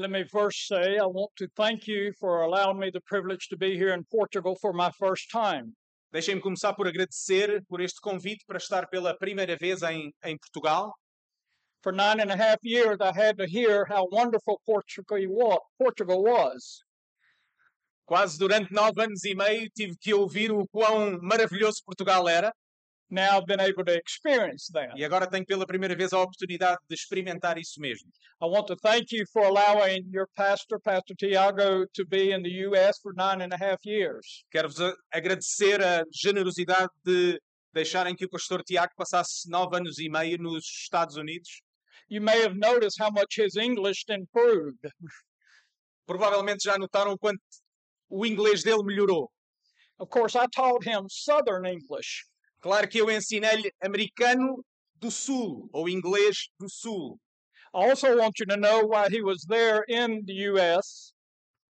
Let me first say I want to thank you for allowing me the privilege to be here in Portugal for my first time. Deixem-me começar por agradecer por este convite para estar pela primeira vez em, em Portugal. For nine and a half years, I had to hear how wonderful Portugal wa- Portugal was. Quase durante nove anos e meio tive que ouvir o quão maravilhoso Portugal era Now been able to experience that. e agora tenho pela primeira vez a oportunidade de experimentar isso mesmo. I want to thank you for allowing your pastor, Pastor Tiago, to be in the U.S. for nine and a half years. Quero-vos agradecer a generosidade de deixarem que o pastor Tiago passasse nove anos e meio nos Estados Unidos. You may have noticed how much his English improved. Provavelmente já notaram quanto o inglês dele melhorou. Of course, I taught him Southern English. Claro que eu ensinei-lhe americano do Sul, ou inglês do Sul. I also want you to know while he was there in the U.S.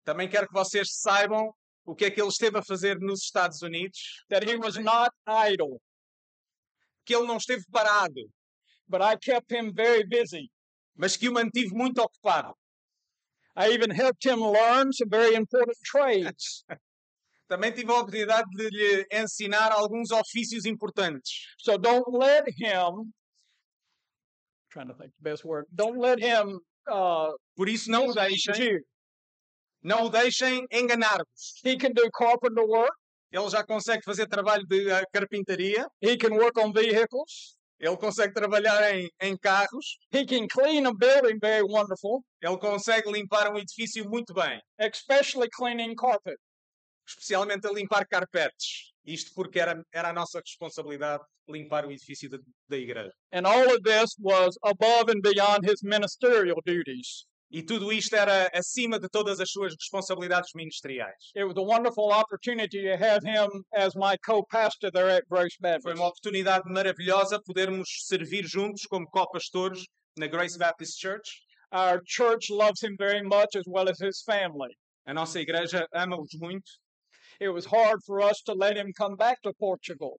Também quero que vocês saibam o que é que ele esteve a fazer nos Estados Unidos, that he was not idle, que ele não esteve parado, but I kept him very busy. mas que o mantive muito ocupado. I even helped him learn some very important trades. Também tive a oportunidade de lhe ensinar alguns ofícios importantes. So don't let him, trying to think the best word, don't let him uh, Por isso não o deixem, não o deixem enganar-vos. He can do carpenter work. Ele já consegue fazer trabalho de ah, carpintaria, He can work on vehicles. ele consegue trabalhar em, em carros, He can clean a building very wonderful, ele consegue limpar um edifício muito bem, especially cleaning carpet. Especialmente a limpar carpetes. Isto porque era, era a nossa responsabilidade limpar o edifício da, da igreja. And all of this was above and beyond his ministerial duties. E tudo isto era acima de todas as suas responsabilidades ministeriais. It was a wonderful opportunity to have him as my co-pastor there at Grace Foi Baptist. uma oportunidade maravilhosa podermos servir juntos como co-pastores na Grace Baptist Church. Our church loves him very much as well as his family. A nossa igreja ama-os muito. It was hard for us to let him come back to Portugal,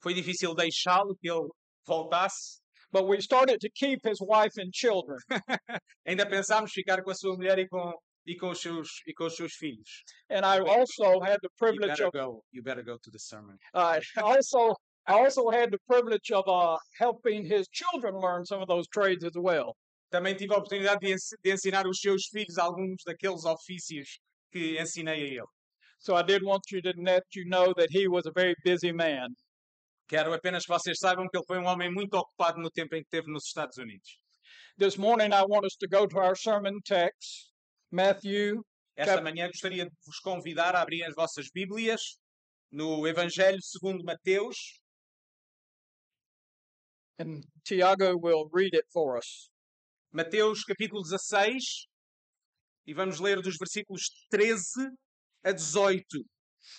Foi difícil deixá-lo que ele voltasse. but we started to keep his wife and children. Ainda pensámos ficar com a sua mulher e com, e com, os, seus, e com os seus filhos. And I also had the You privilege better of go. You better go to the sermon. uh, also I also had the privilege of uh, helping his children learn some of those trades as well. Também tive a oportunidade de ensinar os seus filhos alguns daqueles ofícios que ensinei a ele. So I did want you to let you know that he was a very busy man. Quero apenas que vocês saibam que ele foi um homem muito ocupado no tempo em que esteve nos Estados Unidos. This morning I want us to go to our sermon text, Matthew Esta manhã gostaria de vos convidar a abrir as vossas Bíblias no Evangelho segundo Mateus, and Tiago will read it for us. Mateus capítulo 16, e vamos ler dos versículos 13 a 18.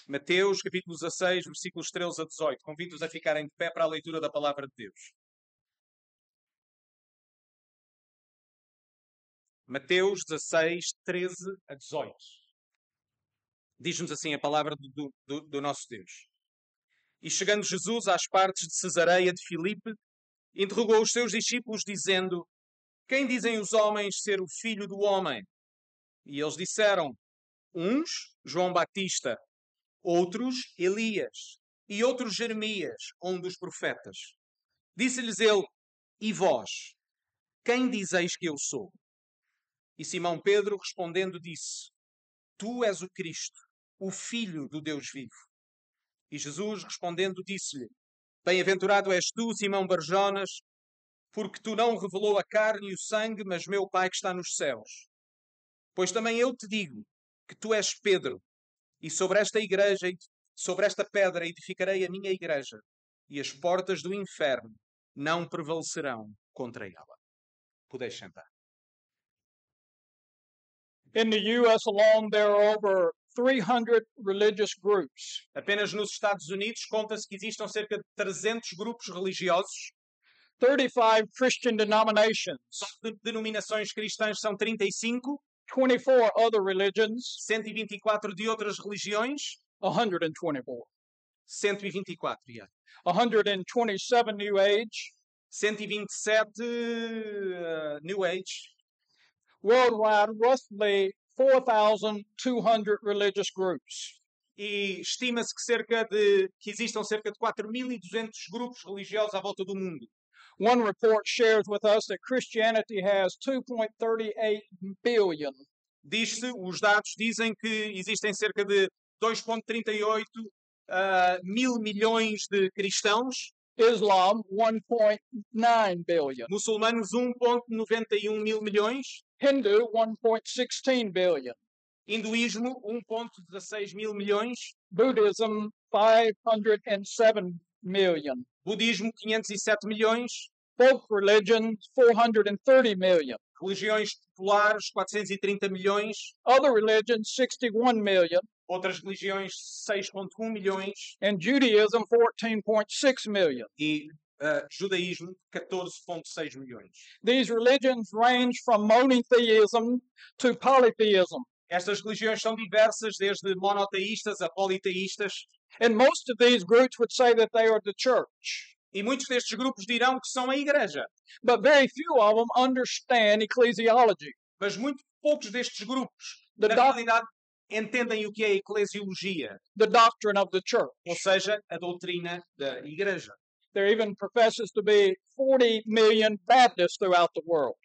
Mateus capítulo 16, versículos 13 a 18. Convido-os a ficarem de pé para a leitura da palavra de Deus. Mateus 16, 13 a 18. Diz-nos assim a palavra do, do, do nosso Deus. E chegando Jesus às partes de Cesareia de Filipe, interrogou os seus discípulos, dizendo: Quem dizem os homens ser o filho do homem? E eles disseram: Uns, João Batista, outros, Elias, e outros, Jeremias, um dos profetas. Disse-lhes ele: E vós, quem dizeis que eu sou? E Simão Pedro respondendo disse: Tu és o Cristo, o Filho do Deus vivo. E Jesus respondendo disse-lhe: Bem-aventurado és tu, Simão Barjonas, porque tu não revelou a carne e o sangue, mas meu Pai que está nos céus. Pois também eu te digo que tu és Pedro, e sobre esta igreja, sobre esta pedra edificarei a minha igreja, e as portas do inferno não prevalecerão contra ela. Podeis sentar. In the U.S. alone, there are over 300 religious groups. Apenas nos Estados Unidos conta-se que existam cerca de 300 grupos religiosos. 35 Christian denominations, Só de denominações cristãs são 35, 24 other religions, 124 de outras religiões, 124, 124, yeah. 127 New Age, 127 uh, New Age, Worldwide, roughly 4,200 religious groups. E estima-se que cerca de que existam cerca de 4.200 grupos religiosos à volta do mundo. One report shares with us that Christianity has 2.38 billion. Diz-se, os dados dizem que existem cerca de 2,38 ah, mil milhões de cristãos, Islam, 1.9 billion. muçulmanos 1,91 mil milhões, Hindu, 1.16 billion. hinduísmo 1,16 mil milhões, Buddhism, 507 million. budismo 507 milhões, Folk religions, 430 million. religiões populares 430 milhões, Other religions, 61 million. outras religiões 6,1 milhões And Judaism, 14.6 million. e ah, judaísmo 14,6 milhões. These religions range from monotheism to polytheism. Estas religiões são diversas, desde monoteístas a politeístas, And most of these groups would say that they are the church. e muitos destes grupos dirão que são a igreja. But very few of them understand ecclesiology. Mas muito poucos destes grupos, The, na realidade, entendem o que é a eclesiologia, the doctrine of the church. ou seja, a doutrina da igreja. There even professes to be 40 million Baptists throughout the world.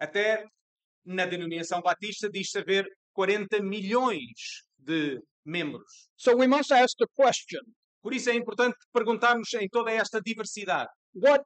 Até na denominação batista diz-se haver 40 milhões de membros. So we must ask the question Por isso é importante perguntarmos em toda esta diversidade, what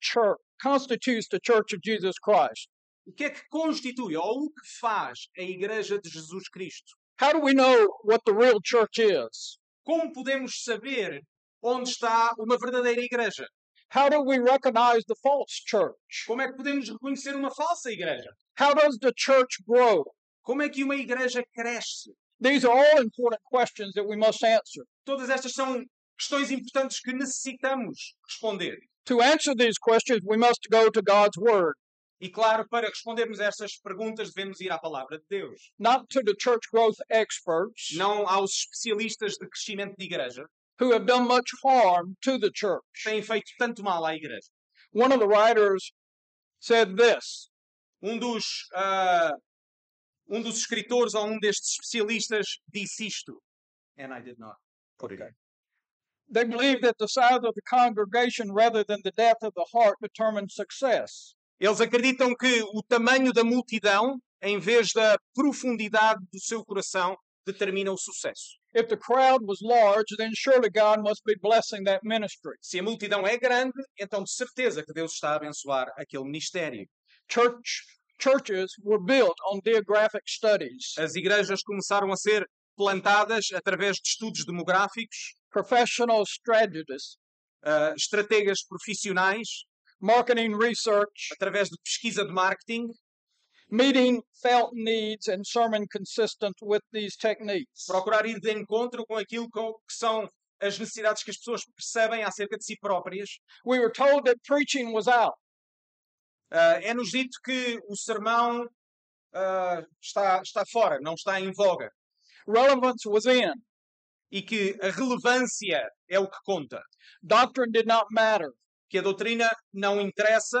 church, constitutes the Church of Jesus Christ? o que é que constitui ou o que faz a igreja de Jesus Cristo? How do we know what the real church is? Como podemos saber onde está uma verdadeira igreja? How do we recognize the false church? Como é que podemos reconhecer uma falsa igreja? How does the church grow? Como é que uma igreja cresce? These are all important questions that we must answer. Todas estas são questões importantes que necessitamos responder. To answer these questions, we must go to God's Word, E claro, para respondermos a estas perguntas, devemos ir à palavra de Deus. not to the church growth experts Não aos especialistas de crescimento de igreja, who have done much harm to the church. têm feito tanto mal à igreja. One of the writers said this Um dos, ah, um dos escritores ou um destes especialistas disse isto. And I did not put it in. They believe that the size of the congregation rather than the depth of the heart determines success. Eles acreditam que o tamanho da multidão, em vez da profundidade do seu coração, determina o sucesso. If the crowd was large, then surely God must be blessing that ministry. Se a multidão é grande, então de certeza que Deus está a abençoar aquele ministério. Church churches were built on geographic studies. As igrejas começaram a ser plantadas através de estudos demográficos, Professional strategists, ah, estrategas profissionais, marketing research, através de pesquisa de marketing, meeting felt needs and sermon consistent with these techniques. procurar ir de encontro com aquilo que são as necessidades que as pessoas percebem acerca de si próprias. We were told that preaching was out. Ah, É-nos dito que o sermão ah, está, está fora, não está em voga. Relevance was in. E que a relevância é o que conta. Doctrine did not matter. Que a doutrina não interessa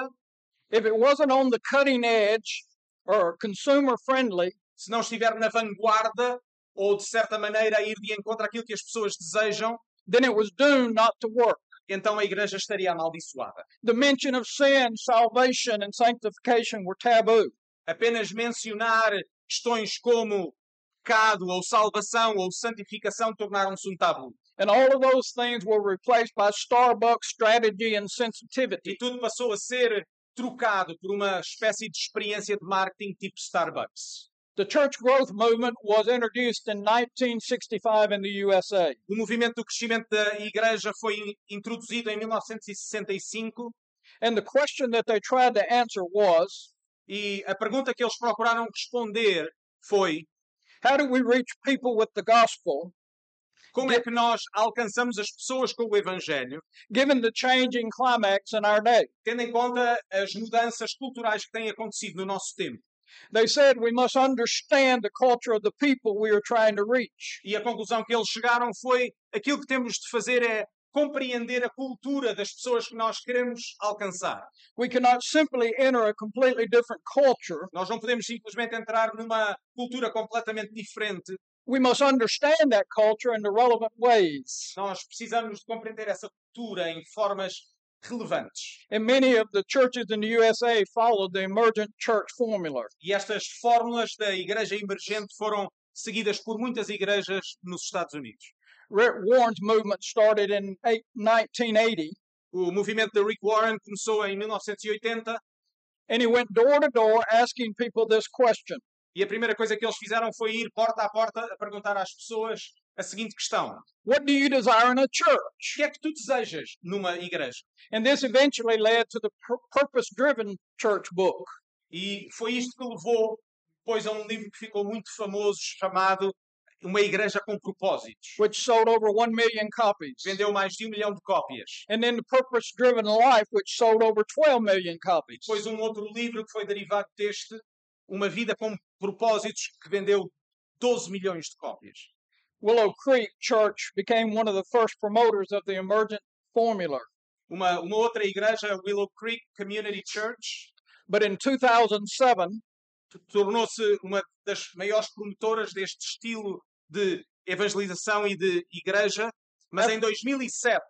If it wasn't on the cutting edge or consumer friendly, se não estiver na vanguarda ou, de certa maneira, a ir de encontro àquilo que as pessoas desejam, then it was doomed not to work. Então a igreja estaria amaldiçoada. The mention of sin, salvation, and sanctification were taboo. Apenas mencionar questões como pecado ou salvação ou santificação tornaram-se um tabu. And all of those things were replaced by Starbucks strategy and sensitivity. E tudo passou a ser trocado por uma espécie de experiência de marketing tipo Starbucks. The church growth movement was introduced in 1965 in the USA. O movimento do crescimento da igreja foi in- introduzido em 1965 And the question that they tried to answer was e a pergunta que eles procuraram responder foi how do we reach people with the gospel como é que nós alcançamos as pessoas com o Evangelho, given the changing climax in our day? tendo em conta as mudanças culturais que têm acontecido no nosso tempo. They said we must understand the culture of the people we are trying to reach. E a conclusão que eles chegaram foi aquilo que temos de fazer é compreender a cultura das pessoas que nós queremos alcançar. We cannot simply enter a completely different culture. Nós não podemos simplesmente entrar numa cultura completamente diferente. We must understand that culture in the relevant ways. Nós precisamos de compreender essa cultura em formas relevantes. And many of the churches in the USA follow the emergent church formula. E estas fórmulas da igreja emergente foram seguidas por muitas igrejas nos Estados Unidos. Rick Warren's movement started in eight- 1980, O movimento de Rick Warren começou em 1980 and he went door to door asking people this question e a primeira coisa que eles fizeram foi ir porta a porta a perguntar às pessoas a seguinte questão: What do you desire in a O church? que é que tu desejas numa igreja? And this eventually led to the purpose driven church book. E foi isto que levou depois a um livro que ficou muito famoso chamado Uma Igreja com Propósitos. which sold over 1 million copies. Vendeu mais de um milhão de cópias. And then the Purpose Driven Life, which sold over 12 million copies. Depois um outro livro que foi derivado deste, Uma Vida com Propósitos, que vendeu 12 milhões de cópias. Willow Creek Church became one of the first promoters of the emergent formula. Uma, uma outra igreja, Willow Creek Community Church, But in 2007, t- tornou-se uma das maiores promotoras deste estilo de evangelização e de igreja. Mas em 2007,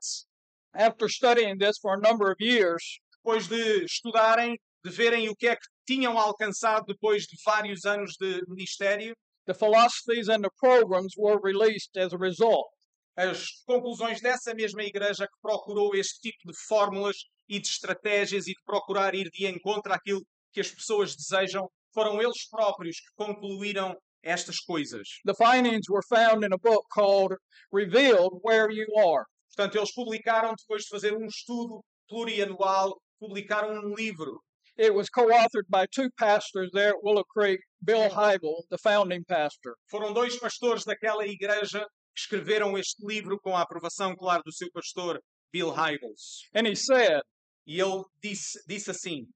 after studying this for a number of years, depois de estudarem, de verem o que é que tinham alcançado depois de vários anos de ministério, the philosophies and the programs were released as a result. as conclusões dessa mesma igreja que procurou este tipo de fórmulas e de estratégias e de procurar ir de encontro àquilo que as pessoas desejam, foram eles próprios que concluíram estas coisas. The findings were found in a book called Revealed Where You Are. Portanto, eles publicaram, depois de fazer um estudo plurianual, publicaram um livro. It was co authored by two pastors there at Willow Creek, Bill Heibel, the founding pastor. Foram dois pastores daquela igreja que escreveram este livro com a aprovação, claro, do seu pastor Bill Hybels. And he said, E ele disse, disse assim: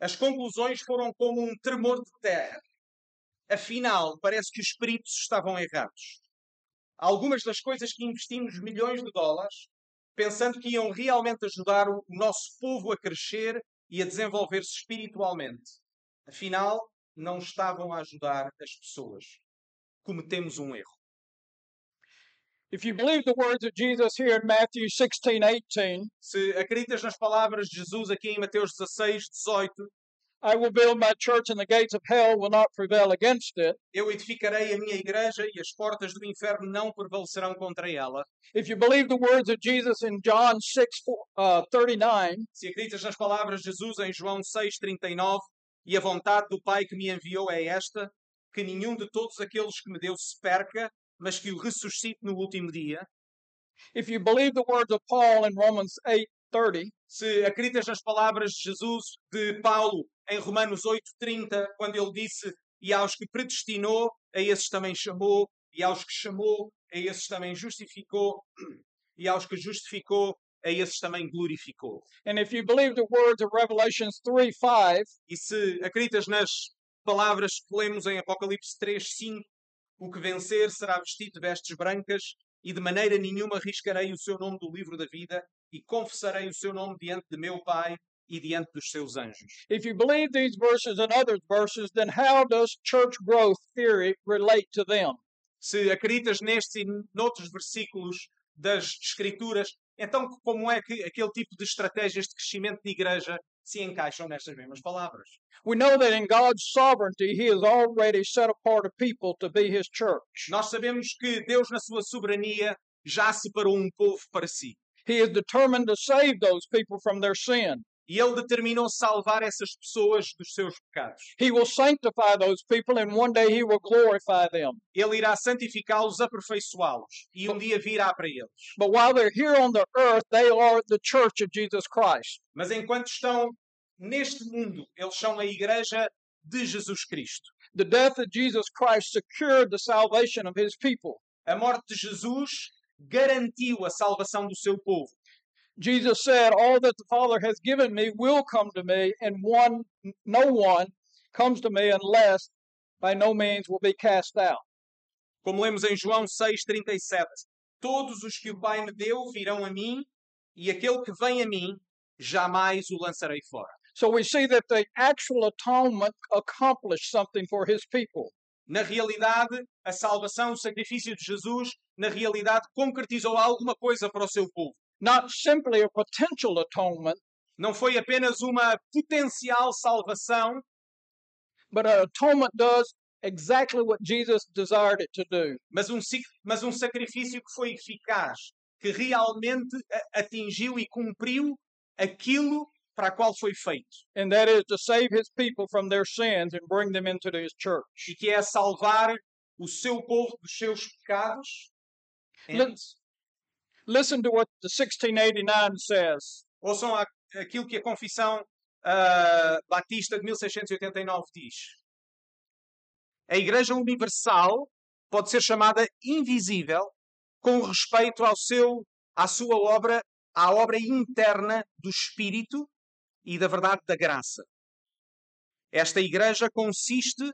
As conclusões foram como um tremor de terra. Afinal, parece que os peritos estavam errados. Algumas das coisas que investimos milhões de dólares, pensando que iam realmente ajudar o nosso povo a crescer e a desenvolver-se espiritualmente, afinal, não estavam a ajudar as pessoas. Cometemos um erro. If you believe the words of Jesus here in Matthew 16 18, Se acreditas nas palavras de Jesus aqui em Mateus 16, 18, I will build my church and the gates of hell will not prevail against it. eu edificarei a minha igreja e as portas do inferno não prevalecerão contra ela. If you believe the words of Jesus in John 6 uh, 39, Se acreditas nas palavras de Jesus em João 6,39, e a vontade do Pai que me enviou é esta, que nenhum de todos aqueles que me deu se perca, mas que o ressuscite no último dia. if you believe the words of Paul in Romans 8 30, Se acreditas nas palavras de Jesus, de Paulo, em Romanos 8,30, quando ele disse: E aos que predestinou, a esses também chamou, e aos que chamou, a esses também justificou, e aos que justificou, a esses também glorificou. and if you believe the words of Revelations 3 5, E se acreditas nas palavras que lemos em Apocalipse 3, 5, o que vencer será vestido de vestes brancas, e de maneira nenhuma riscarei o seu nome do livro da vida, e confessarei o seu nome diante de meu Pai e diante dos seus anjos. if you believe these verses and other verses, then how does church growth theory relate to them? Se acreditas nestes e noutros versículos das Escrituras, então como é que aquele tipo de estratégias de crescimento de igreja se encaixam nestas mesmas palavras? We know that in God's sovereignty, He has already set apart a people to be His church. Nós sabemos que Deus, na sua soberania, já separou um povo para si. He is determined to save those people from their sin. E ele determinou salvar essas pessoas dos seus pecados. He will sanctify those people, and one day He will glorify them. Ele irá santificá-los, aperfeiçoá-los e um dia virá para eles. But while they're here on the earth, they are the church of Jesus Christ. Mas enquanto estão neste mundo, eles são a igreja de Jesus Cristo. The death of Jesus Christ secured the salvation of His people. A morte de Jesus garantiu a salvação do seu povo. Jesus said, All that the Father has given me will come to me, and one, no one comes to me unless by no means will be cast out. Como lemos em João 6,37, Todos os que o Pai me deu virão a mim, e aquele que vem a mim, jamais o lançarei fora. So we see that the actual atonement accomplished something for his people. Na realidade, a salvação, o sacrifício de Jesus, na realidade concretizou alguma coisa para o seu povo. Not simply a potential atonement, Não foi apenas uma potencial salvação, but an atonement does exactly what Jesus desired it to do. mas um, mas um sacrifício que foi eficaz, que realmente atingiu e cumpriu aquilo para a qual foi feito. And that is to save his people from their sins and bring them into his church. E que é salvar o seu povo dos seus pecados. And- Listen to what the 1689 says. Ouçam aquilo que a Confissão ah, Batista de 1689 diz. A Igreja Universal pode ser chamada invisível com respeito ao seu, à sua obra, à obra interna do Espírito e da verdade da graça. Esta Igreja consiste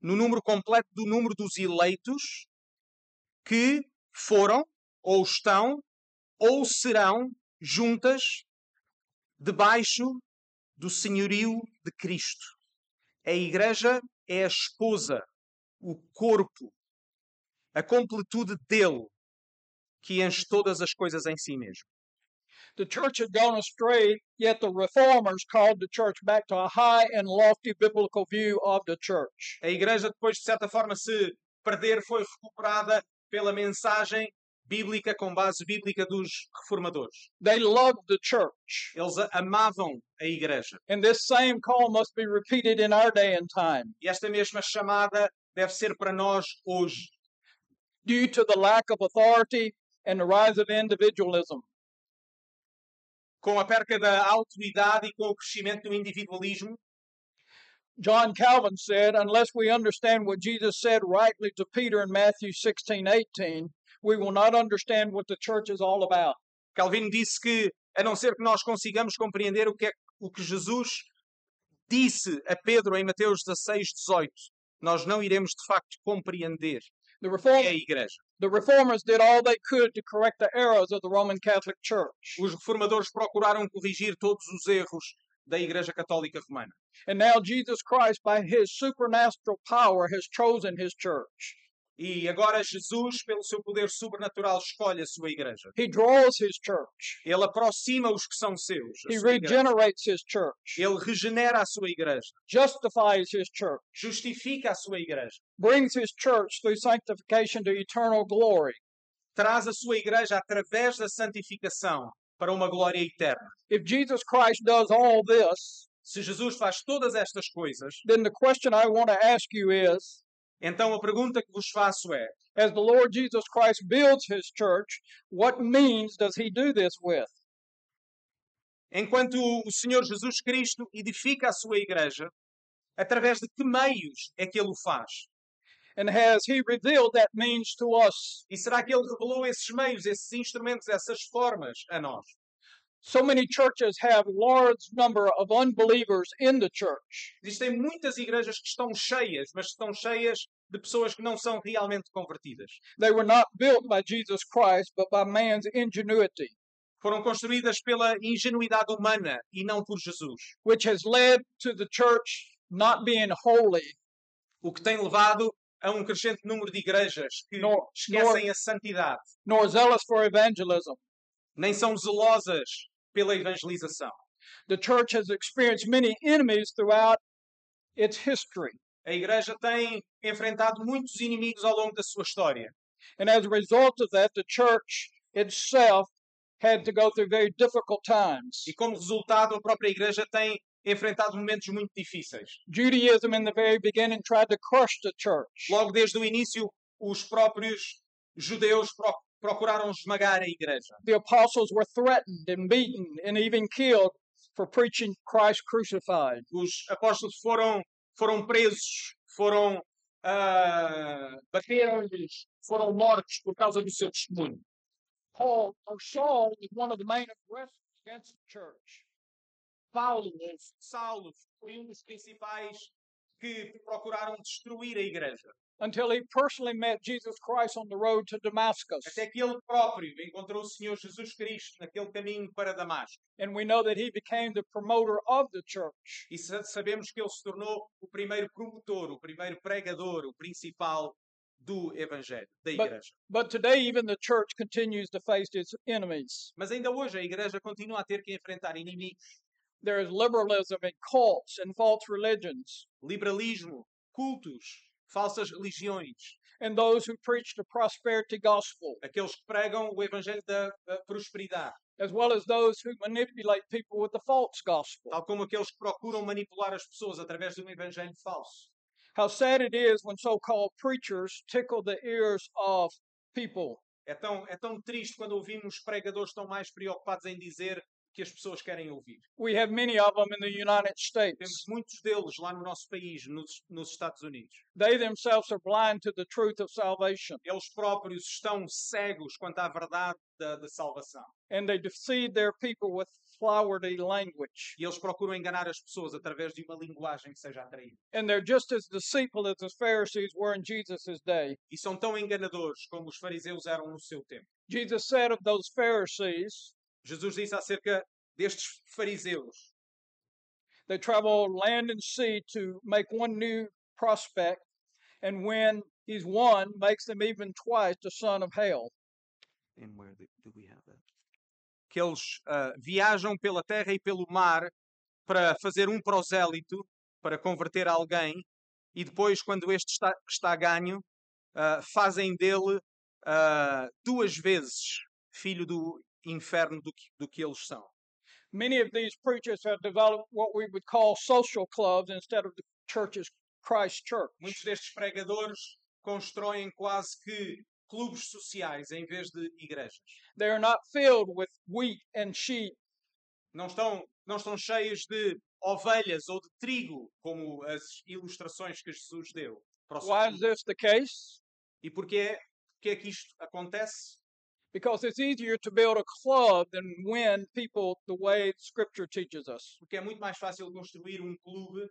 no número completo do número dos eleitos que foram, ou estão, ou serão juntas debaixo do senhorio de Cristo. A igreja é a esposa, o corpo, a completude dele, que enche todas as coisas em si mesmo. The church had gone astray, yet the reformers called the church back to a high and lofty biblical view of the church. A igreja, depois de certa forma se perder, foi recuperada pela mensagem bíblica, com base bíblica dos reformadores. They loved the church. Eles amavam a igreja. And this same call must be repeated in our day and time. E esta mesma chamada deve ser para nós hoje. Due to the lack of authority and the rise of individualism, Com a perca da autoridade e com o crescimento do individualismo, John Calvin said, unless we understand what Jesus said rightly to Peter in Matthew 16 18, we will not understand what the church is all about. Calvino disse que, a não ser que nós consigamos compreender o que é o que Jesus disse a Pedro em Mateus 16, 18, nós não iremos de facto compreender The, reform, é a igreja. the reformers did all they could to correct the errors of the Roman Catholic Church. Os reformadores procuraram corrigir todos os erros da Igreja Católica Romana. And now Jesus Christ, by his supernatural power, has chosen his church. E agora Jesus, pelo seu poder sobrenatural, escolhe a sua igreja. He draws his church. Ele aproxima os que são seus. He igreja. regenerates his church, Ele regenera a sua igreja. justifies his church, Justifica a sua igreja. brings his church through sanctification to eternal glory. Traz a sua igreja através da santificação para uma glória eterna. If Jesus Christ does all this, Se Jesus faz todas estas coisas, then the question I want to ask you is então a pergunta que vos faço é: as the Lord Jesus Christ builds his church, what means does he do this with? enquanto o Senhor Jesus Cristo edifica a sua igreja, através de que meios é que ele o faz? And has he revealed that means to us? E será que ele revelou esses meios, esses instrumentos, essas formas a nós? So many churches have large number of unbelievers in the church. Existem muitas igrejas que estão cheias, mas estão cheias de pessoas que não são realmente convertidas. They were not built by Jesus Christ, but by man's ingenuity, Foram construídas pela ingenuidade humana e não por Jesus. which has led to the church not being holy, O que tem levado a um crescente número de igrejas que Nor- esquecem a santidade, nor zealous for evangelism. Nem são zelosas pela evangelização. The church has experienced many enemies throughout its history. A igreja tem enfrentado muitos inimigos ao longo da sua história. And as a result of that, the church itself had to go through very difficult times. E como resultado, a própria igreja tem enfrentado momentos muito difíceis. Judaism, in the very beginning, tried to crush the church. Logo desde o início, os próprios judeus procuraram esmagar a igreja. The apostles were threatened and beaten and even killed for preaching Christ crucified. Os apóstolos foram, foram presos, foram ah, bateram-lhes, foram mortos por causa do seu testemunho. Paul or Saul was one of the main aggressors against the church. Paulo, Saulo, foi um dos principais que procuraram destruir a igreja. until he personally met Jesus Christ on the road to Damascus. Até que ele próprio encontrou o Senhor Jesus Cristo naquele caminho para Damasco. And we know that he became the promoter of the church. E sa- sabemos que ele se tornou o primeiro promotor, o primeiro pregador, o principal do Evangelho, da But- Igreja. But today, even the church continues to face its enemies. Mas ainda hoje a Igreja continua a ter que enfrentar inimigos. There is liberalism and cults and false religions, Liberalismo, cultos, falsas religiões, and those who preach the prosperity gospel, aqueles que pregam o Evangelho da, da prosperidade, as well as those who manipulate people with the false gospel. tal como aqueles que procuram manipular as pessoas através de um Evangelho falso. How sad it is when so called preachers tickle the ears of people. É tão, é tão triste quando ouvimos pregadores tão mais preocupados em dizer que as pessoas querem ouvir. We have many of them in the United Temos States. muitos deles lá no nosso país, nos, nos Estados Unidos. They themselves are blind to the truth of salvation, Eles próprios estão cegos quanto à verdade da, da salvação. and they deceive their people with flowery language. E eles procuram enganar as pessoas através de uma linguagem que seja atraída. And they're just as deceitful as the Pharisees were in Jesus' day. E são tão enganadores como os fariseus eram no seu tempo. Jesus said of those Pharisees, Jesus disse acerca destes fariseus: they travel land and sea to make one new prospect, and when he's won, makes them even twice the son of hell. And where do we have that? Que eles ah, viajam pela terra e pelo mar para fazer um prosélito, para converter alguém, e depois, quando este está, está ganho, ah, fazem dele ah, duas vezes filho do inferno do que, do que eles são. Many of these preachers have developed what we would call social clubs instead of the church's Christ church. Muitos destes pregadores constroem quase que clubes sociais em vez de igrejas. They are not filled with wheat and sheep, Não estão, não estão cheios de ovelhas ou de trigo, como as ilustrações que Jesus deu. Why is this the case? E porquê, porquê é que isto acontece? Because it's easier to build a club than win people the way Scripture teaches us. Porque é muito mais fácil construir um clube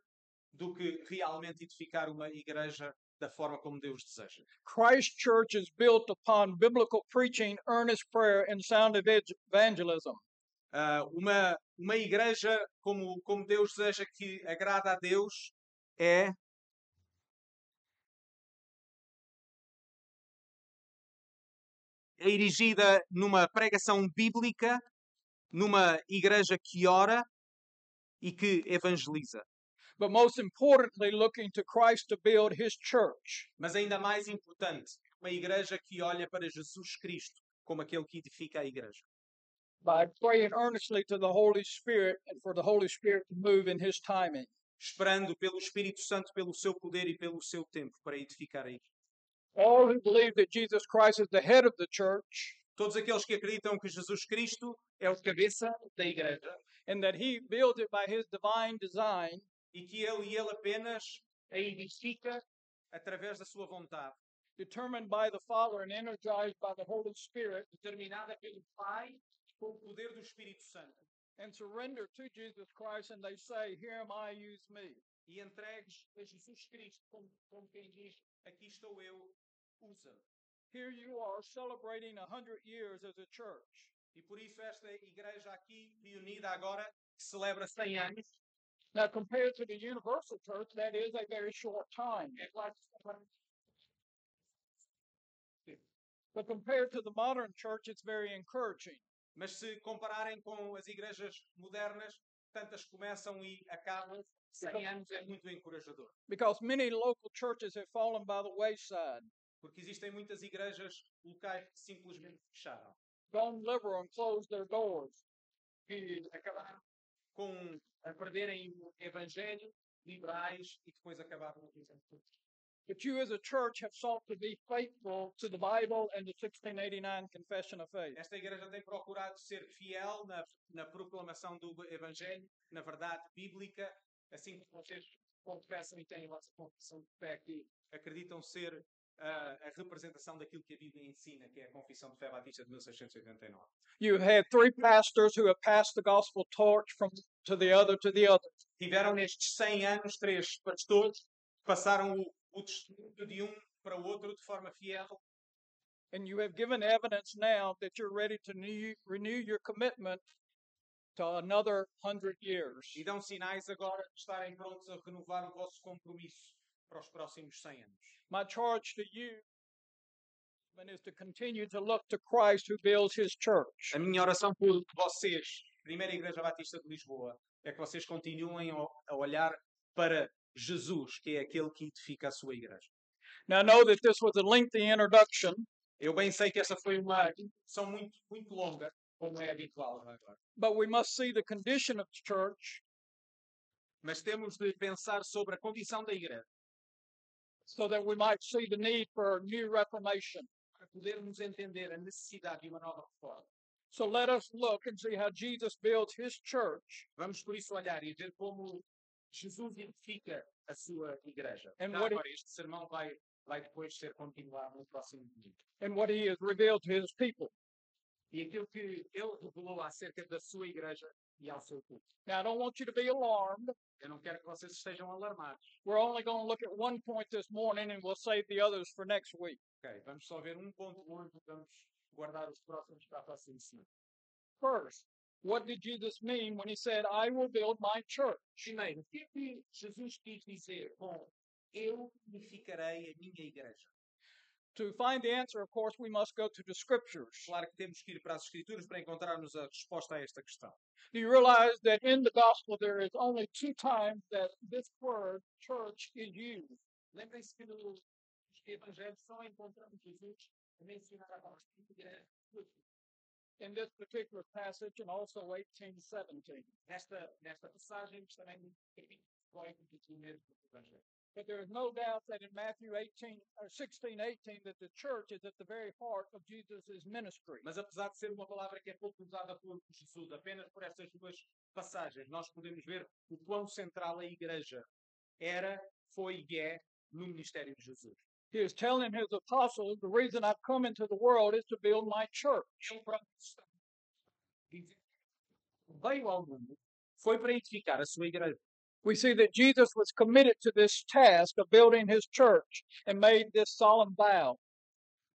do que realmente edificar uma igreja da forma como Deus deseja. Christ Church is built upon biblical preaching, earnest prayer, and sound ev- evangelism. Ah, uma, uma igreja como, como Deus deseja que agrada a Deus é erigida numa pregação bíblica, numa igreja que ora e que evangeliza. But most importantly, looking to Christ to build his church. Mas ainda mais importante, uma igreja que olha para Jesus Cristo como aquele que edifica a igreja. by praying earnestly to the Holy Spirit and for the Holy Spirit to move in His timing. Esperando pelo Espírito Santo, pelo seu poder e pelo seu tempo para edificar a igreja. All who believe that Jesus Christ is the head of the church Todos aqueles que acreditam que Jesus Cristo é o cabeça da igreja and that He builds it by His divine design e que ele e ele apenas a edifica através da sua vontade, determined by the Father and energized by the Holy Spirit, determinada pelo Pai com o poder do Espírito Santo and surrender to Jesus Christ, and they say, Here am I, use me. e entregues a Jesus Cristo como, como quem diz: Aqui estou eu, usa-me. Here you are celebrating a hundred years as a church. E por isso esta igreja aqui reunida agora que celebra 100 anos Now, compared to the universal church, that is a very short time. But compared to the modern church, it's very encouraging. Mas se compararem com as igrejas modernas, tantas começam e acabam, 100 anos é muito encorajador. because many local churches have fallen by the wayside, Porque existem muitas igrejas locais que simplesmente fecharam. gone liberal and closed their doors. Que acabaram com a perderem o evangelho, liberais, e depois acabaram com isso. But you, as a church, have sought to be faithful to the Bible and the 1689 Confession of Faith. Esta igreja tem procurado ser fiel na, na proclamação do evangelho, na verdade bíblica, assim como vocês confessam e têm a vossa confissão de fé aqui. Acreditam ser ah, a representação daquilo que a Bíblia ensina, que é a Confissão de Fé Batista de 1689. You've had three pastors who have passed the gospel torch from to the other to the other. Tiveram nestes 100 anos três pastores que passaram o, o testemunho de um para o outro de forma fiel. And you have given evidence now that you're ready to renew, your commitment another hundred years. E dão sinais agora de estarem prontos a renovar o vosso compromisso para os próximos 100 anos. My charge to you is to continue to look to Christ who builds his church. A minha oração por vocês, Primeira Igreja Batista de Lisboa, é que vocês continuem a olhar para Jesus, que é aquele que edifica a sua igreja. Now, I know that this was a lengthy introduction, Eu bem sei que esta foi uma introdução muito, muito longa, como é habitual agora. but we must see the condition of the church Mas temos de pensar sobre a condição da igreja, so that we might see the need for a new reformation. para podermos entender a necessidade de uma nova reforma. So let us look and see how Jesus builds his church Vamos por isso olhar e ver como Jesus edifica a sua igreja. And Já what agora, este sermão vai, vai depois ser continuado no próximo domingo. and what he has revealed to his people. E aquilo que ele revelou acerca da sua igreja e ao seu povo. Now, I don't want you to be alarmed. Eu não quero que vocês estejam alarmados. We're only going to look at one point this morning and we'll save the others for next week. Ok, vamos só ver um ponto hoje vamos guardar os próximos para a próxima semana. First, what did Jesus mean when he said, I will build my church? Primeiro, o que é que Jesus quis dizer com eu edificarei a minha igreja? To find the answer, of course, we must go to the scriptures. Claro que temos que ir para as Escrituras para encontrarmos a resposta a esta questão. Do you realize that in the gospel there is only two times that this word church is used? Lembrem-se que nos Evangelhos só encontramos Jesus a mencionar a palavra igreja. In this particular passage and also 18, 17. Nesta, nesta passagem, também no capítulo 18 do primeiro Evangelho. But there is no doubt that in Matthew 18 or 16, 18, that the church is at the very heart of Jesus' ministry. Mas apesar de ser uma palavra que é pouco usada por Jesus, apenas por estas duas passagens, nós podemos ver o quão central a igreja era, foi e é no ministério de Jesus. He is telling his apostles, the reason I've come into the world is to build my church. Ele próprio está dizendo, veio ao mundo, foi para edificar a sua igreja. We see that Jesus was committed to this task of building his church and made this solemn vow.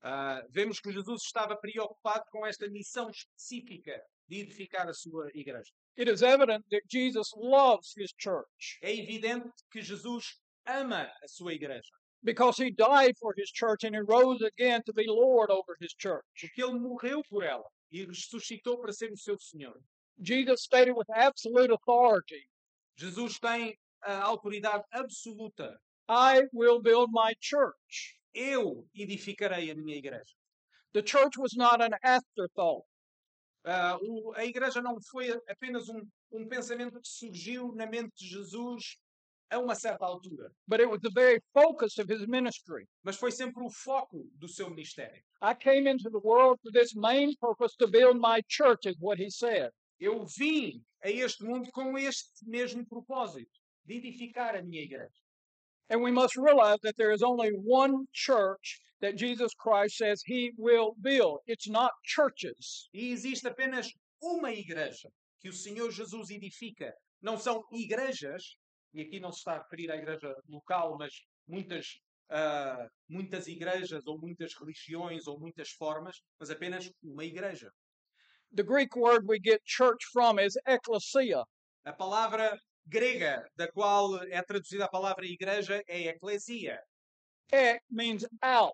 Ah, vemos que Jesus estava preocupado com esta missão específica de edificar a sua igreja. It is evident that Jesus loves his church É evidente que Jesus ama a sua igreja, because he died for his church and he rose again to be Lord over his church. porque ele morreu por ela e ressuscitou para ser o seu Senhor. Jesus stated with absolute authority, Jesus tem a autoridade absoluta. I will build my church. Eu edificarei a minha igreja. The church was not an afterthought. O- a igreja não foi apenas um, um pensamento que surgiu na mente de Jesus a uma certa altura, but it was the very focus of his ministry. mas foi sempre o foco do seu ministério. I came into the world for this main purpose to build my church, is what he said. Eu vim a este mundo com este mesmo propósito, de edificar a minha igreja. And we must realize that there is only one church that Jesus Christ says he will build. It's not churches. E existe apenas uma igreja que o Senhor Jesus edifica. Não são igrejas, e aqui não se está a referir à igreja local, mas muitas, ah, muitas igrejas, ou muitas religiões, ou muitas formas, mas apenas uma igreja. The Greek word we get church from is ecclesia. A palavra grega da qual é traduzida a palavra igreja é eclesia. Ek means out,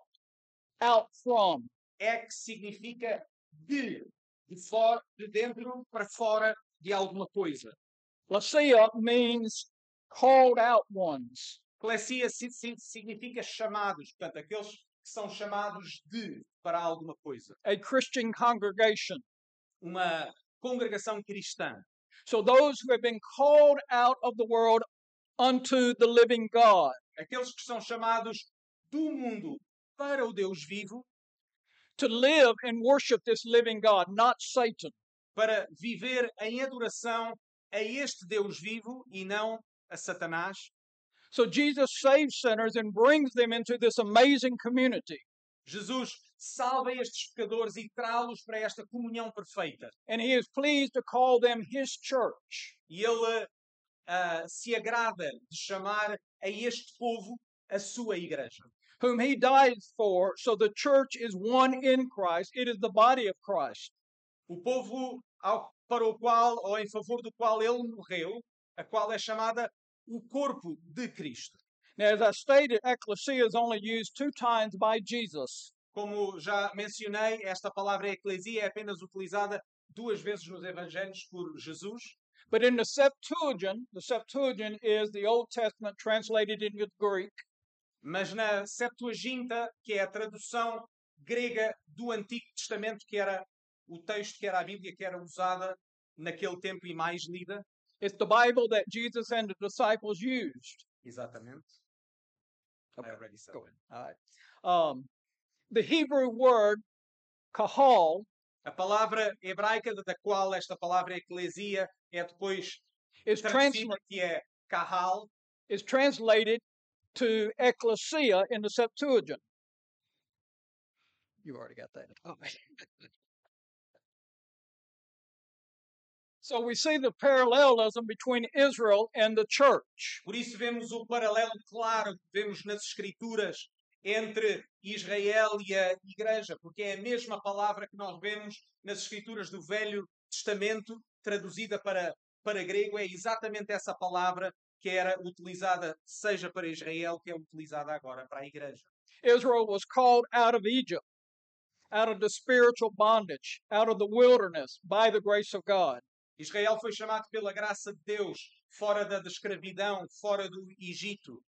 out from. Ek significa de, de fora, de dentro para fora de alguma coisa. Lasia means called out ones. Eclesia si- significa chamados, portanto, aqueles que são chamados de para alguma coisa. a Christian congregation. Uma congregação cristã. So those who have been called out of the world unto the living God. Aqueles que são chamados do mundo para o Deus vivo, To live and worship this living God, not Satan. para viver em adoração a este Deus vivo e não a Satanás. So Jesus saves sinners and brings them into this amazing community. Jesus salva estes pecadores e traz-los para esta comunhão perfeita. And he is pleased to call them his church. E ele ah, se agrada de chamar a este povo a sua igreja, whom he died for. So the church is one in Christ. It is the body of Christ. o povo ao- para o qual ou em favor do qual ele morreu, a qual é chamada o corpo de Cristo. Now, as I stated, ecclesia is only used two times by Jesus. Como já mencionei, esta palavra eclesia é apenas utilizada duas vezes nos evangelhos por Jesus, But in the Septuagint, the Septuagint is the Old Testament translated into Greek. mas na Septuaginta, que é a tradução grega do Antigo Testamento, que era o texto que era a Bíblia que era usada naquele tempo e mais lida, It's the Bible that Jesus and the disciples used. exatamente. Okay, I already said go that. All right. Um, the Hebrew word kahal A palavra hebraica da qual esta palavra eclesia é depois is, transla- que é kahal, is translated to ecclesia in the Septuagint. You already got that. Oh, so we see the parallelism between Israel and the church. Por isso vemos o paralelo claro que vemos nas Escrituras entre Israel e a Igreja, porque é a mesma palavra que nós vemos nas Escrituras do Velho Testamento, traduzida para, para grego, é exatamente essa palavra que era utilizada, seja para Israel, que é utilizada agora para a Igreja. Israel was called out of Egypt, out of the spiritual bondage, out of the wilderness by the grace of God. Israel foi chamado pela graça de Deus fora da da escravidão, fora do Egito.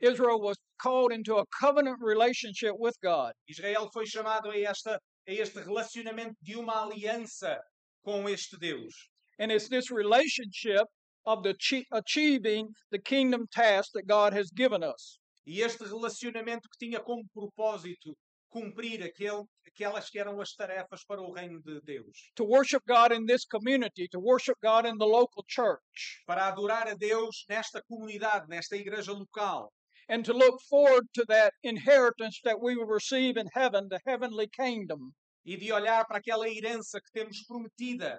Israel was called into a covenant relationship with God. Israel foi chamado a, esta, a este relacionamento de uma aliança com este Deus. And it's this relationship of the chi- achieving the kingdom task that God has given us. E este relacionamento que tinha como propósito cumprir aquele, aquelas que eram as tarefas para o reino de Deus. To worship God in this community, to worship God in the local church, Para adorar a Deus nesta comunidade, nesta igreja local. And to look forward to that inheritance that we will receive in heaven, the heavenly kingdom, E de olhar para aquela herança que temos prometida.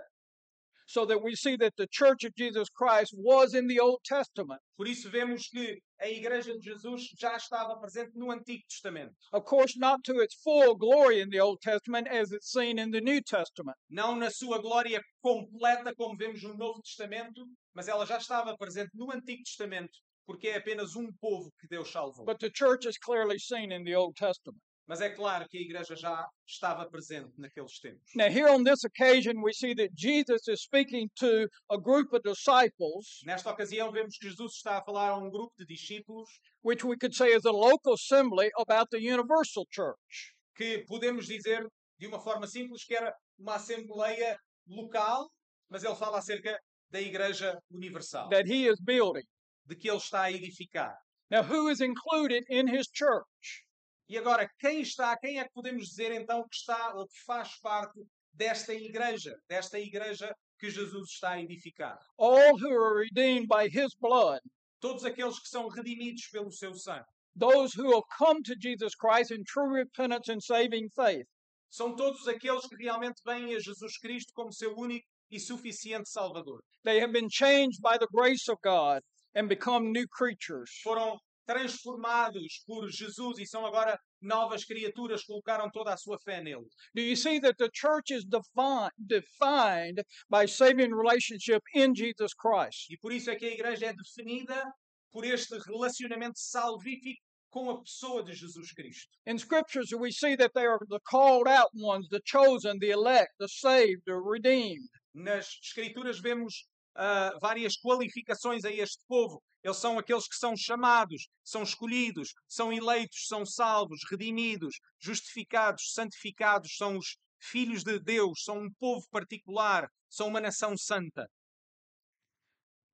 so that we see that the church of Jesus Christ was in the Old Testament. Por isso vemos que a igreja de Jesus já estava presente no Antigo Testamento. Of course, not to its full glory in the Old Testament as it's seen in the New Testament. Não na sua glória completa, como vemos no Novo Testamento, mas ela já estava presente no Antigo Testamento, porque é apenas um povo que Deus salvou. But the church is clearly seen in the Old Testament. Mas é claro que a igreja já estava presente naqueles tempos. Now, here on this occasion, we see that Jesus is speaking to a group of disciples, Nesta ocasião, vemos que Jesus está a falar a um grupo de discípulos which we could say is a local assembly about the universal church. que podemos dizer de uma forma simples que era uma assembleia local, mas ele fala acerca da igreja universal, that he is building. De que ele está a edificar. Now, who is included in his church? E agora, quem está, quem é que podemos dizer então que está ou que faz parte desta igreja, desta igreja que Jesus está a edificar? All who are redeemed by his blood, Todos aqueles que são redimidos pelo seu sangue. those who have come to Jesus Christ in true repentance and saving faith. São todos aqueles que realmente vêm a Jesus Cristo como seu único e suficiente Salvador. They have been changed by the grace of God and become new creatures. Foram transformados por Jesus e são agora novas criaturas, colocaram toda a sua fé nele. Do you see that the church is defined, defined by saving relationship in Jesus Christ? E por isso é que a igreja é definida por este relacionamento salvífico com a pessoa de Jesus Cristo. In scriptures, we see that they are the called out ones, the chosen, the elect, the saved, the redeemed. Nas Escrituras vemos ah, várias qualificações a este povo. Eles são aqueles que são chamados, são escolhidos, são eleitos, são salvos, redimidos, justificados, santificados, são os filhos de Deus, são um povo particular, são uma nação santa.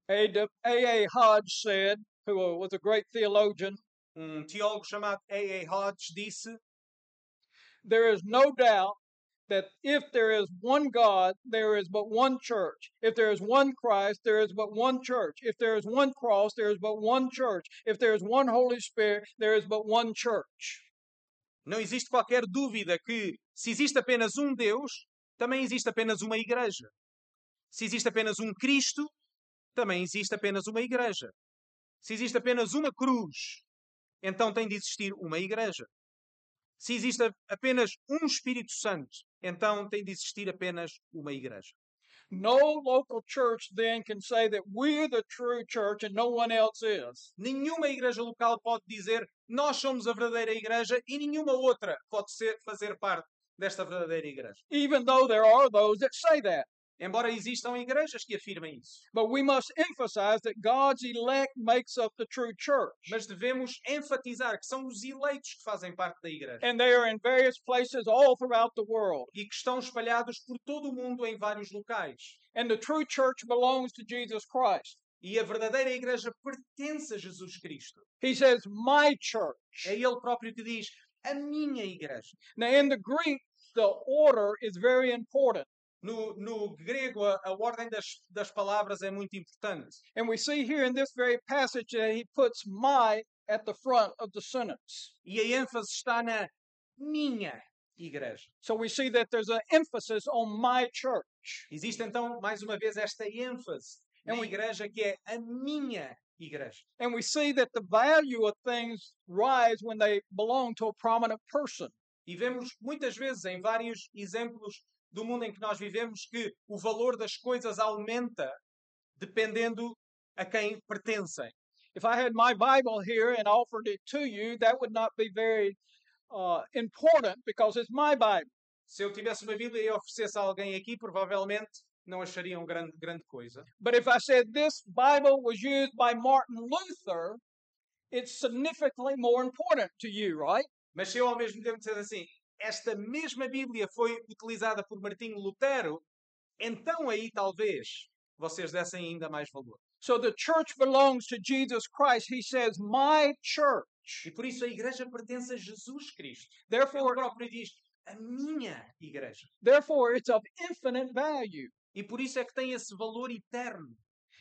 A. A. Hodge said, who was a great theologian, Um teólogo chamado A.A. Hodge disse: there is no doubt that if there is one God, there is but one church. If there is one Christ, there is but one church. If there is one cross, there is but one church. If there is one Holy Spirit, there is but one church. Não existe qualquer dúvida que, se existe apenas um Deus, também existe apenas uma igreja. Se existe apenas um Cristo, também existe apenas uma igreja. Se existe apenas uma cruz, então tem de existir uma igreja. Se existe apenas um Espírito Santo, então tem de existir apenas uma igreja. No local church then can say that we're the true church and no one else is. Nenhuma igreja local pode dizer nós somos a verdadeira igreja e nenhuma outra pode ser, fazer parte desta verdadeira igreja. Even though there are those that say that. Embora existam igrejas que afirmem isso. But we must emphasize that God's elect makes up the true church. Mas devemos enfatizar que são os eleitos que fazem parte da igreja And they are in various places all throughout the world. e que estão espalhados por todo o mundo em vários locais. And the true church belongs to Jesus Christ. E a verdadeira igreja pertence a Jesus Cristo. He says, My church. É Ele próprio que diz: a minha igreja. Now, in the Greek, the order is very important. No, no grego, a, a ordem das, das palavras é muito importante. And we see here in this very passage that he puts my at the front of the sentence. E a ênfase está na minha igreja. So we see that there's an emphasis on my church. Existe então, mais uma vez, esta ênfase É na um- igreja que é a minha igreja. And we see that the value of things rise when they belong to a prominent person. E vemos muitas vezes em vários exemplos do mundo em que nós vivemos que o valor das coisas aumenta dependendo a quem pertencem. If I had my Bible here and offered it to you, that would not be very uh, important because it's my Bible. Se eu tivesse uma Bíblia e oferecesse a alguém aqui, provavelmente não achariam grande, grande coisa. But if I said this Bible was used by Martin Luther, it's significantly more important to you, right? Mas se eu ao mesmo tempo disser assim, esta mesma Bíblia foi utilizada por Martinho Lutero, então aí talvez vocês dessem ainda mais valor. So the church belongs to Jesus Christ. He says, My church. E por isso a igreja pertence a Jesus Cristo. Ele Therefore, próprio diz, a minha igreja. therefore it's of infinite value. E por isso é que tem esse valor eterno.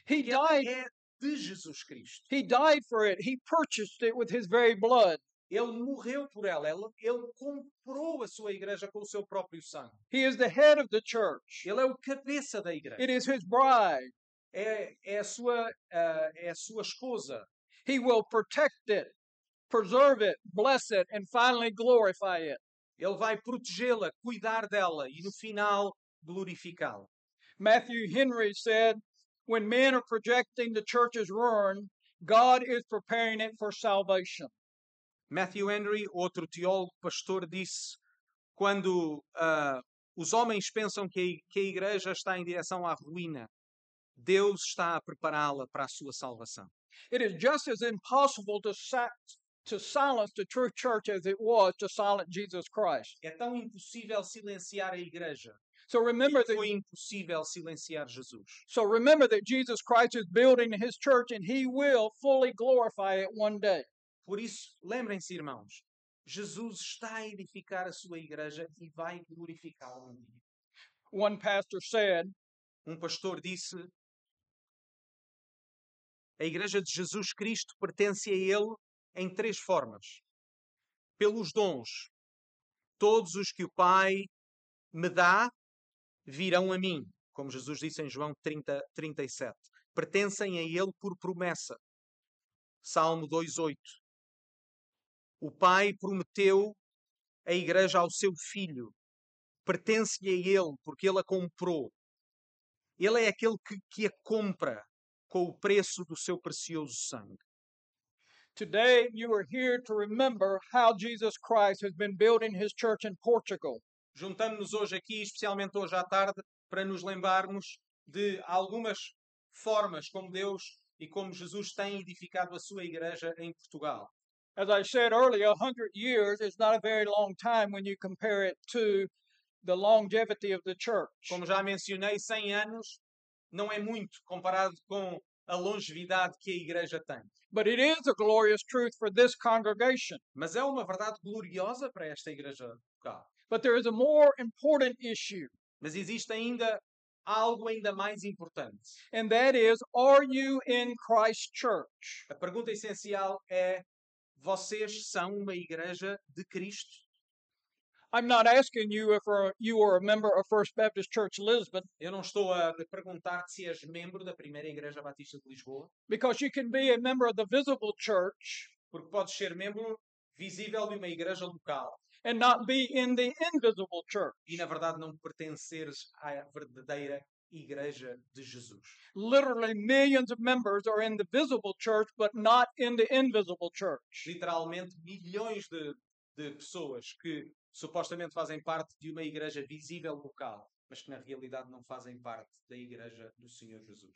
He que died, é de Jesus Cristo. he died for it. He purchased it with his very blood. Ele morreu por ela. Ele, ele comprou a sua igreja com o seu próprio sangue. He is the head of the church. Ele é o cabeça da igreja. It is his bride. É, é, a, sua, ah, é a sua esposa. He will protect it, preserve it, bless it, and finally glorify it. Ele vai protegê-la, cuidar dela e no final glorificá-la. Matthew Henry said, When men are projecting the church's ruin, God is preparing it for salvation. Matthew Henry, outro teólogo pastor, disse: quando ah, os homens pensam que a, que a igreja está em direção à ruína, Deus está a prepará-la para a sua salvação. It is just as impossible to, sa- to silence the true church as it was to silence Jesus Christ. É tão impossível silenciar a igreja. So remember that foi impossível silenciar Jesus. so remember that Jesus Christ is building his church and he will fully glorify it one day. Por isso, lembrem-se, irmãos, Jesus está a edificar a sua igreja e vai glorificá-la um dia. One pastor said, Um pastor disse: A igreja de Jesus Cristo pertence a ele em três formas: pelos dons. Todos os que o Pai me dá virão a mim, como Jesus disse em João 30, 37. Pertencem a ele por promessa. Salmo 2:8. O Pai prometeu a igreja ao seu filho. Pertence-lhe a ele, porque ele a comprou. Ele é aquele que, que a compra com o preço do seu precioso sangue. Today you are here to remember how Jesus Christ has been building his church in Portugal. Juntamos-nos hoje aqui, especialmente hoje à tarde, para nos lembrarmos de algumas formas como Deus e como Jesus tem edificado a sua igreja em Portugal. As I said earlier, a hundred years is not a very long time when you compare it to the longevity of the church. Como já mencionei, 100 anos não é muito comparado com a longevidade que a igreja tem. But it is a glorious truth for this congregation. Mas é uma verdade gloriosa para esta igreja local. But there is a more important issue, Mas existe ainda algo ainda mais importante. and that is are you in Christ's church? A pergunta essencial é: vocês são uma igreja de Cristo? I'm not asking you if you are a member of First Baptist Church Lisbon, Eu não estou a perguntar se és membro da primeira Igreja Batista de Lisboa, because you can be a member of the visible church Porque podes ser membro visível de uma igreja local and not be in the invisible church. e, na verdade, não pertenceres à verdadeira igreja de Jesus. Literally, millions of members are in the visible church, but not in the invisible church. Literalmente, milhões de, de pessoas que supostamente fazem parte de uma igreja visível local, mas que na realidade não fazem parte da igreja do Senhor Jesus.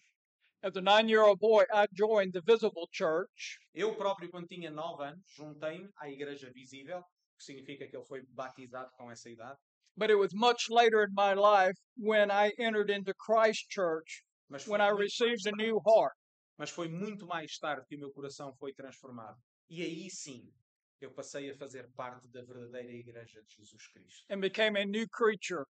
As a nine year old boy, I joined the visible church, Eu próprio, quando tinha 9 anos, juntei-me à igreja visível, que significa que ele foi batizado com essa idade. But it was much later in my life when I entered into Christ Church when I received a new heart. mas foi muito mais tarde que o meu coração foi transformado. E aí sim, eu passei a fazer parte da verdadeira igreja de Jesus Cristo. and became a new creature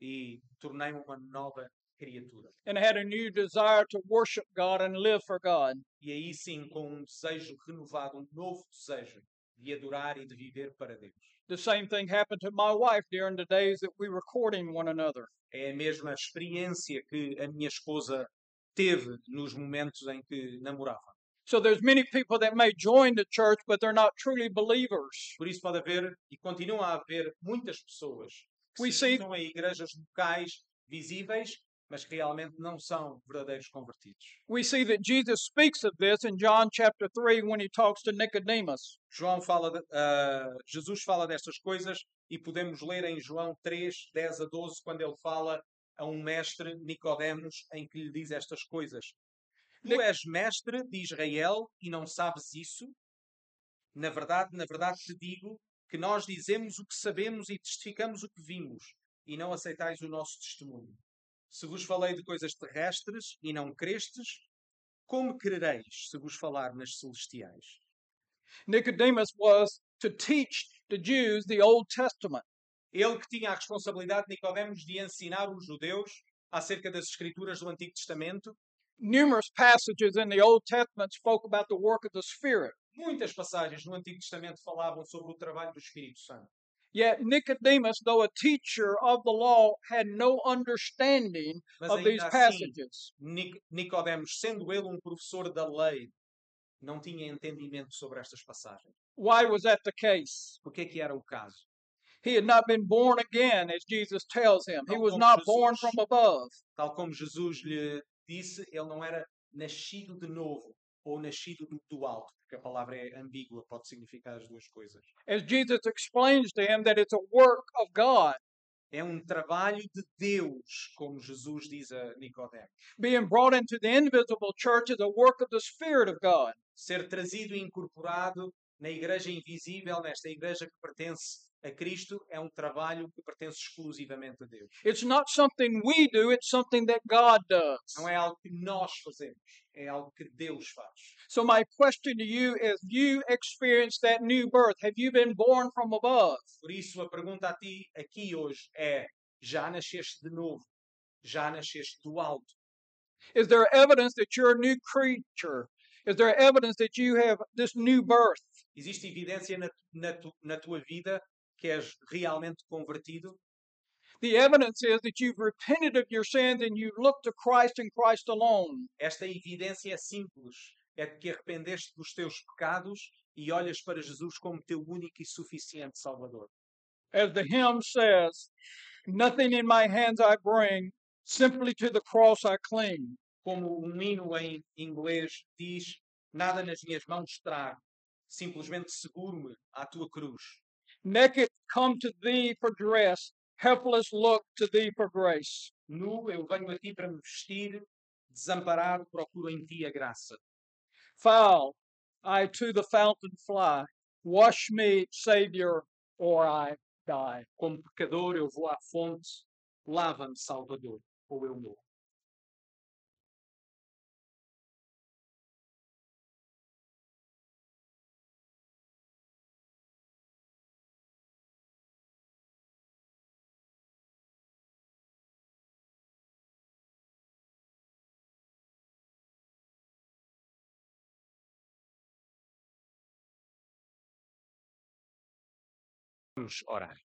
E tornei-me uma nova criatura. and had a new desire to worship God and live for God. E aí sim, com um desejo renovado, um novo desejo de adorar e de viver para Deus. The same thing happened to my wife during the days that we were courting one another. É a mesma experiência que a minha esposa teve nos momentos em que namorava. So there's many people that may join the church, but they're not truly believers. Por isso pode haver e continua a haver muitas pessoas que We se see- a igrejas locais visíveis, mas que realmente não são verdadeiros convertidos. We see that Jesus speaks of this in John chapter 3 when he talks to Nicodemus. João fala, de- ah, Jesus fala destas coisas e podemos ler em João 3, 10 a 12, quando ele fala a um mestre, Nicodemos, em que lhe diz estas coisas. Tu és mestre de Israel e não sabes isso? Na verdade, na verdade te digo que nós dizemos o que sabemos e testificamos o que vimos, e não aceitais o nosso testemunho. Se vos falei de coisas terrestres e não crestes, como crereis se vos falar nas celestiais? Nicodemus was to teach the Jews the Old Testament. Ele que tinha a responsabilidade, Nicodemos, de ensinar os judeus acerca das escrituras do Antigo Testamento. Numerous passages in the Old Testament spoke about the work of the Spirit. Muitas passagens no Antigo Testamento falavam sobre o trabalho do Espírito Santo. Yet Nicodemus, though a teacher of the law, had no understanding Mas of these assim, passages. Nic- Nicodemos, sendo ele um professor da lei, não tinha entendimento sobre estas passagens. Why was that the case? O que é que era o caso? He had not been born again, as Jesus tells him. He Não was not born Jesus. from above. Tal como Jesus lhe disse, ele não era nascido de novo ou nascido do, alto, porque a palavra é ambígua, pode significar as duas coisas. As Jesus explains to him that it's a work of God. É um trabalho de Deus, como Jesus diz a Nicodemo. Being brought into the invisible church is a work of the Spirit of God. Ser trazido e incorporado na igreja invisível, nesta igreja que pertence a Cristo, é um trabalho que pertence exclusivamente a Deus. It's not something we do, it's something that God does. Não é algo que nós fazemos, é algo que Deus faz. So, my question to you is you experienced that new birth? Have you been born from above? Por isso, a pergunta a ti aqui hoje é: já nasceste de novo? Já nasceste do alto? Is there evidence that you're a new creature? Is there evidence that you have this new birth? Existe evidência na, na, tu- na tua vida que és realmente convertido? The evidence is that you've repented of your sins and you look to Christ and Christ alone. Esta evidência é simples. É de que arrependeste dos teus pecados e olhas para Jesus como teu único e suficiente Salvador. As the hymn says, nothing in my hands I bring, simply to the cross I cling. Como um hino em inglês diz: Nada nas minhas mãos trago, simplesmente seguro-me à tua cruz. Naked come to thee for dress, helpless look to thee for grace. Nu, eu venho a ti para me vestir, desamparado, procuro em ti a graça. Foul, I to the fountain fly. Wash me, Savior, or I die. Como pecador, eu vou à fonte, lava-me, Salvador, ou eu morro. Vamos orar.